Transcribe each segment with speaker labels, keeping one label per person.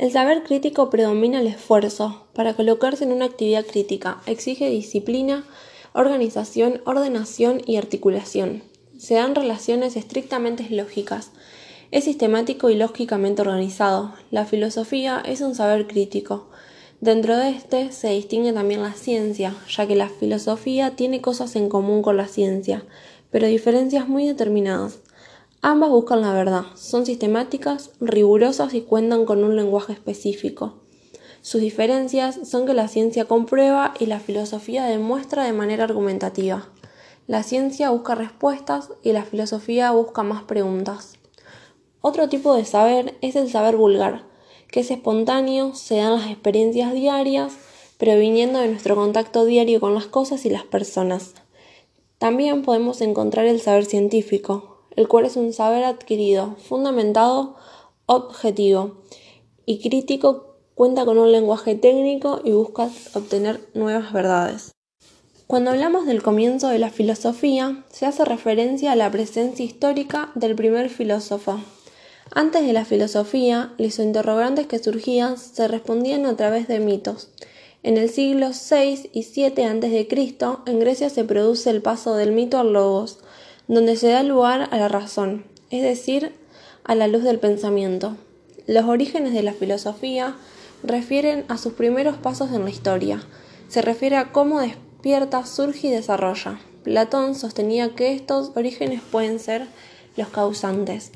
Speaker 1: El saber crítico predomina el esfuerzo. Para colocarse en una actividad crítica exige disciplina, organización, ordenación y articulación. Se dan relaciones estrictamente lógicas. Es sistemático y lógicamente organizado. La filosofía es un saber crítico. Dentro de este se distingue también la ciencia, ya que la filosofía tiene cosas en común con la ciencia, pero diferencias muy determinadas. Ambas buscan la verdad, son sistemáticas, rigurosas y cuentan con un lenguaje específico. Sus diferencias son que la ciencia comprueba y la filosofía demuestra de manera argumentativa. La ciencia busca respuestas y la filosofía busca más preguntas. Otro tipo de saber es el saber vulgar, que es espontáneo, se dan las experiencias diarias, proviniendo de nuestro contacto diario con las cosas y las personas. También podemos encontrar el saber científico, el cual es un saber adquirido, fundamentado, objetivo y crítico, cuenta con un lenguaje técnico y busca obtener nuevas verdades. Cuando hablamos del comienzo de la filosofía, se hace referencia a la presencia histórica del primer filósofo. Antes de la filosofía, los interrogantes que surgían se respondían a través de mitos. En el siglo VI y VII a.C., en Grecia se produce el paso del mito al logos, donde se da lugar a la razón, es decir, a la luz del pensamiento. Los orígenes de la filosofía refieren a sus primeros pasos en la historia. Se refiere a cómo despierta, surge y desarrolla. Platón sostenía que estos orígenes pueden ser los causantes.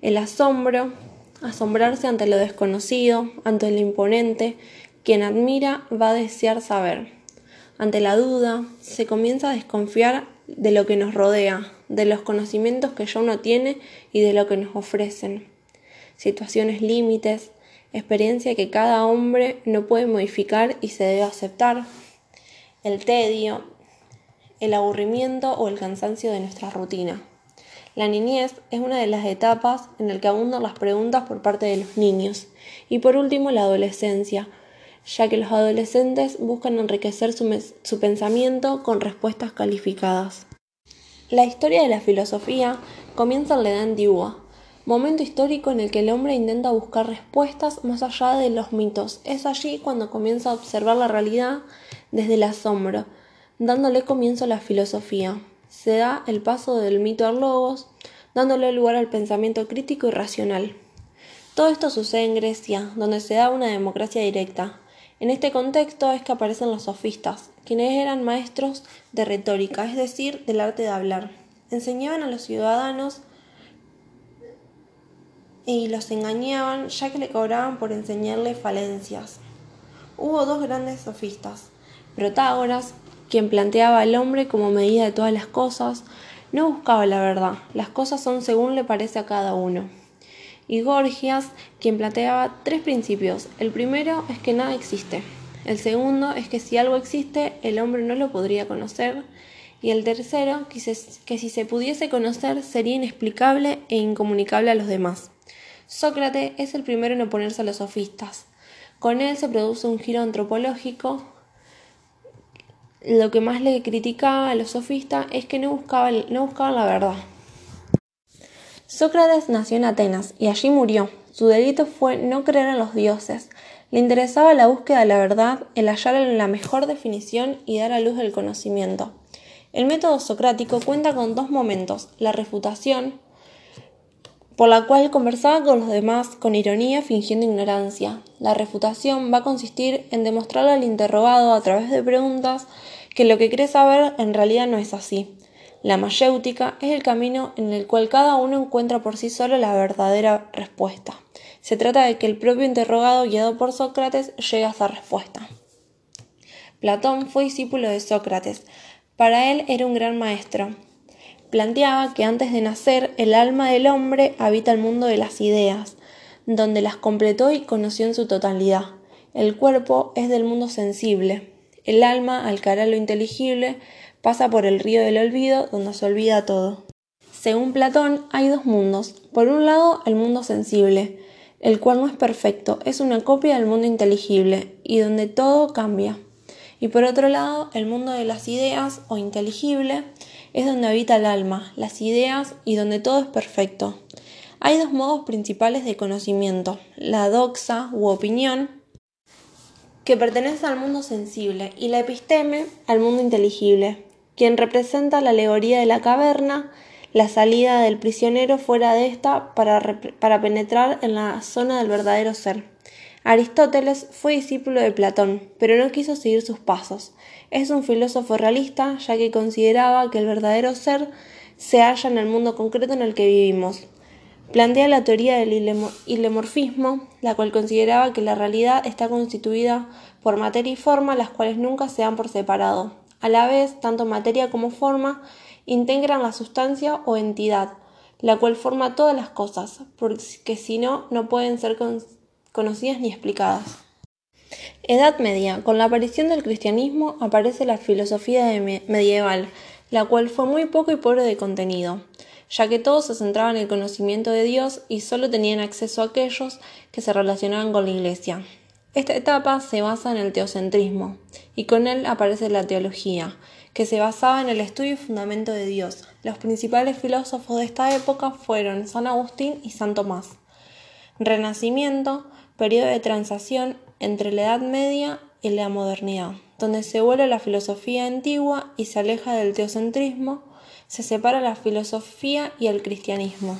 Speaker 1: El asombro, asombrarse ante lo desconocido, ante lo imponente, quien admira va a desear saber. Ante la duda, se comienza a desconfiar de lo que nos rodea, de los conocimientos que ya uno tiene y de lo que nos ofrecen. Situaciones límites, experiencia que cada hombre no puede modificar y se debe aceptar. El tedio, el aburrimiento o el cansancio de nuestra rutina. La niñez es una de las etapas en la que abundan las preguntas por parte de los niños. Y por último, la adolescencia, ya que los adolescentes buscan enriquecer su, pensamiento con respuestas calificadas. La historia de la filosofía comienza en la Edad Antigua, momento histórico en el que el hombre intenta buscar respuestas más allá de los mitos. Es allí cuando comienza a observar la realidad desde el asombro, dándole comienzo a la filosofía. Se da el paso del mito al logos, dándole lugar al pensamiento crítico y racional. Todo esto sucede en Grecia, donde se da una democracia directa, en este contexto es que aparecen los sofistas, quienes eran maestros de retórica, es decir, del arte de hablar. Enseñaban a los ciudadanos y los engañaban ya que le cobraban por enseñarle falencias. Hubo dos grandes sofistas, Protágoras, quien planteaba al hombre como medida de todas las cosas, no buscaba la verdad, las cosas son según le parece a cada uno y Gorgias, quien planteaba tres principios. El primero es que nada existe. El segundo es que si algo existe, el hombre no lo podría conocer. Y el tercero, que, que si se pudiese conocer, sería inexplicable e incomunicable a los demás. Sócrates es el primero en oponerse a los sofistas. Con él se produce un giro antropológico. Lo que más le criticaba a los sofistas es que no no buscaban la verdad, Sócrates nació en Atenas y allí murió. Su delito fue no creer en los dioses. Le interesaba la búsqueda de la verdad, el hallar la mejor definición y dar a luz el conocimiento. El método socrático cuenta con dos momentos, la refutación, por la cual conversaba con los demás con ironía fingiendo ignorancia. La refutación va a consistir en demostrarle al interrogado a través de preguntas que lo que cree saber en realidad no es así. La mayéutica es el camino en el cual cada uno encuentra por sí solo la verdadera respuesta. Se trata de que el propio interrogado guiado por Sócrates llegue a esa respuesta. Platón fue discípulo de Sócrates. Para él era un gran maestro. Planteaba que antes de nacer el alma del hombre habita el mundo de las ideas, donde las completó y conoció en su totalidad. El cuerpo es del mundo sensible. El alma, al caer a lo inteligible, pasa por el río del olvido donde se olvida todo. Según Platón, hay dos mundos. Por un lado, el mundo sensible, el cual no es perfecto, es una copia del mundo inteligible y donde todo cambia. Y por otro lado, el mundo de las ideas o inteligible es donde habita el alma, las ideas y donde todo es perfecto. Hay dos modos principales de conocimiento, la doxa u opinión, que pertenece al mundo sensible, y la episteme al mundo inteligible, quien representa la alegoría de la caverna, la salida del prisionero fuera de esta para, para penetrar en la zona del verdadero ser. Aristóteles fue discípulo de Platón, pero no quiso seguir sus pasos. Es un filósofo realista, ya que consideraba que el verdadero ser se halla en el mundo concreto en el que vivimos. Plantea la teoría del ilemorfismo, la cual consideraba que la realidad está constituida por materia y forma, las cuales nunca se dan por separado. A la vez, tanto materia como forma integran la sustancia o entidad, la cual forma todas las cosas, porque si no, no pueden ser conocidas ni explicadas. Edad Media. Con la aparición del cristianismo aparece la filosofía medieval, la cual fue muy poco y pobre de contenido, ya que todos se centraban en el conocimiento de Dios y solo tenían acceso a aquellos que se relacionaban con la Iglesia. Esta etapa se basa en el teocentrismo, y con él aparece la teología, que se basaba en el estudio y fundamento de Dios. Los principales filósofos de esta época fueron San Agustín y San Tomás. Renacimiento, periodo de transición entre la Edad Media y la modernidad, donde se vuelve la filosofía antigua y se aleja del teocentrismo, se separa la filosofía y el cristianismo.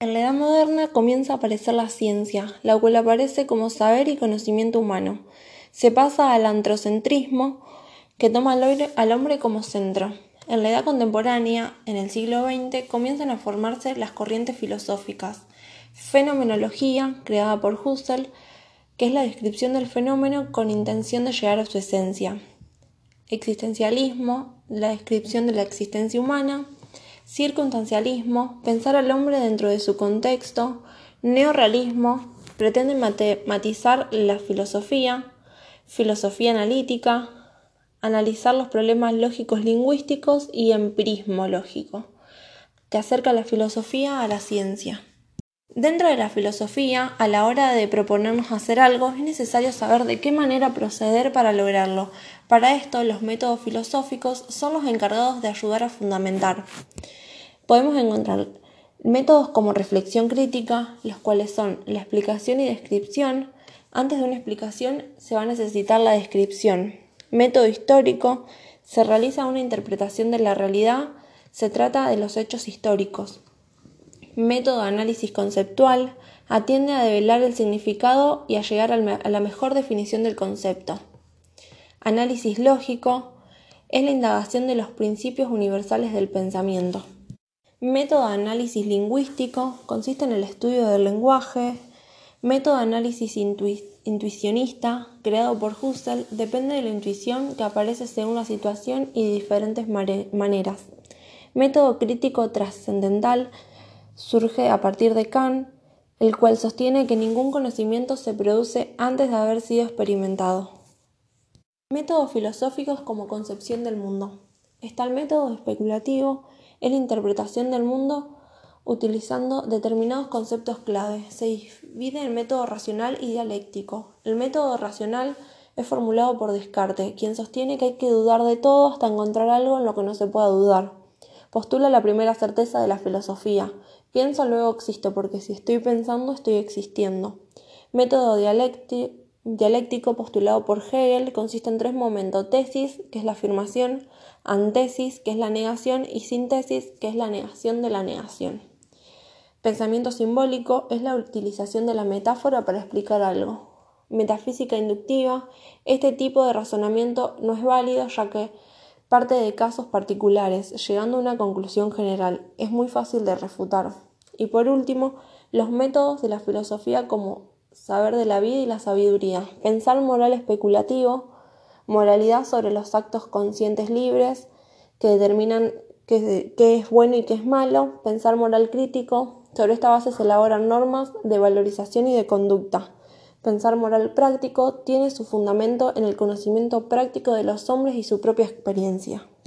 Speaker 1: En la Edad Moderna comienza a aparecer la ciencia, la cual aparece como saber y conocimiento humano. Se pasa al antrocentrismo, que toma al hombre como centro. En la Edad Contemporánea, en el siglo XX, comienzan a formarse las corrientes filosóficas. Fenomenología, creada por Husserl, que es la descripción del fenómeno con intención de llegar a su esencia. Existencialismo, la descripción de la existencia humana. Circunstancialismo, pensar al hombre dentro de su contexto. Neorrealismo, pretende matizar la filosofía. Filosofía analítica, analizar los problemas lógicos lingüísticos y empirismo lógico, que acerca la filosofía a la ciencia. Dentro de la filosofía, a la hora de proponernos hacer algo, es necesario saber de qué manera proceder para lograrlo. Para esto, los métodos filosóficos son los encargados de ayudar a fundamentar. Podemos encontrar métodos como reflexión crítica, los cuales son la explicación y descripción. Antes de una explicación se va a necesitar la descripción. Método histórico, se realiza una interpretación de la realidad, se trata de los hechos históricos método de análisis conceptual, atiende a develar el significado y a llegar a la mejor definición del concepto. Análisis lógico es la indagación de los principios universales del pensamiento. Método de análisis lingüístico consiste en el estudio del lenguaje. Método de análisis intuicionista, creado por Husserl, depende de la intuición que aparece según la situación y de diferentes maneras. Método crítico trascendental surge a partir de Kant, el cual sostiene que ningún conocimiento se produce antes de haber sido experimentado. Métodos filosóficos como concepción del mundo. Está el método especulativo, es la interpretación del mundo utilizando determinados conceptos clave. Se divide en método racional y dialéctico. El método racional es formulado por Descartes, quien sostiene que hay que dudar de todo hasta encontrar algo en lo que no se pueda dudar. Postula la primera certeza de la filosofía, Pienso luego existo, porque si estoy pensando, estoy existiendo. Método dialéctico postulado por Hegel consiste en tres momentos. Tesis, que es la afirmación, antesis, que es la negación, y síntesis, que es la negación de la negación. Pensamiento simbólico es la utilización de la metáfora para explicar algo. Metafísica inductiva, este tipo de razonamiento no es válido ya que parte de casos particulares, llegando a una conclusión general. Es muy fácil de refutar. Y por último, los métodos de la filosofía como saber de la vida y la sabiduría. Pensar moral especulativo, moralidad sobre los actos conscientes libres que determinan qué, es bueno y qué es malo. Pensar moral crítico. Sobre esta base se elaboran normas de valorización y de conducta. Pensar moral práctico tiene su fundamento en el conocimiento práctico de los hombres y su propia experiencia.